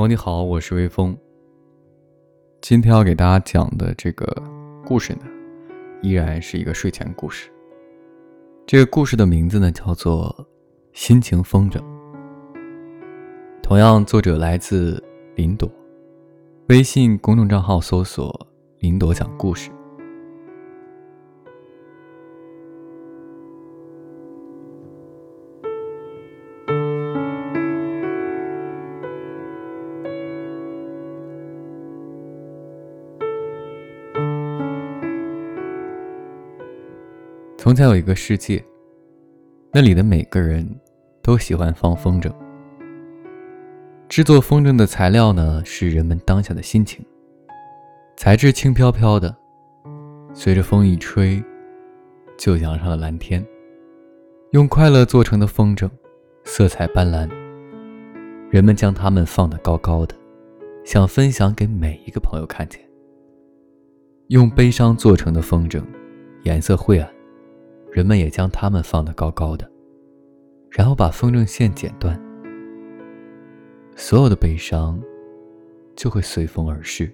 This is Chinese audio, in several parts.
朋友你好，我是微风。今天要给大家讲的这个故事呢，依然是一个睡前故事。这个故事的名字呢叫做《心情风筝》。同样，作者来自林朵，微信公众账号搜索“林朵讲故事”。从前有一个世界，那里的每个人都喜欢放风筝。制作风筝的材料呢，是人们当下的心情。材质轻飘飘的，随着风一吹，就扬上了蓝天。用快乐做成的风筝，色彩斑斓。人们将它们放得高高的，想分享给每一个朋友看见。用悲伤做成的风筝，颜色晦暗。人们也将它们放得高高的，然后把风筝线剪断，所有的悲伤就会随风而逝，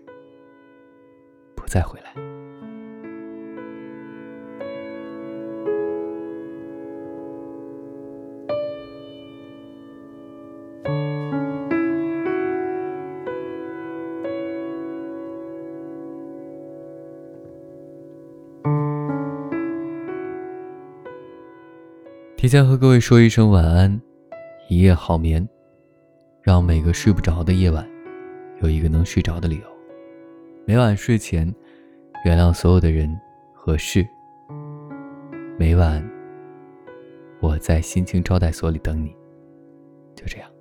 不再回来。提前和各位说一声晚安，一夜好眠，让每个睡不着的夜晚有一个能睡着的理由。每晚睡前，原谅所有的人和事。每晚，我在心情招待所里等你。就这样。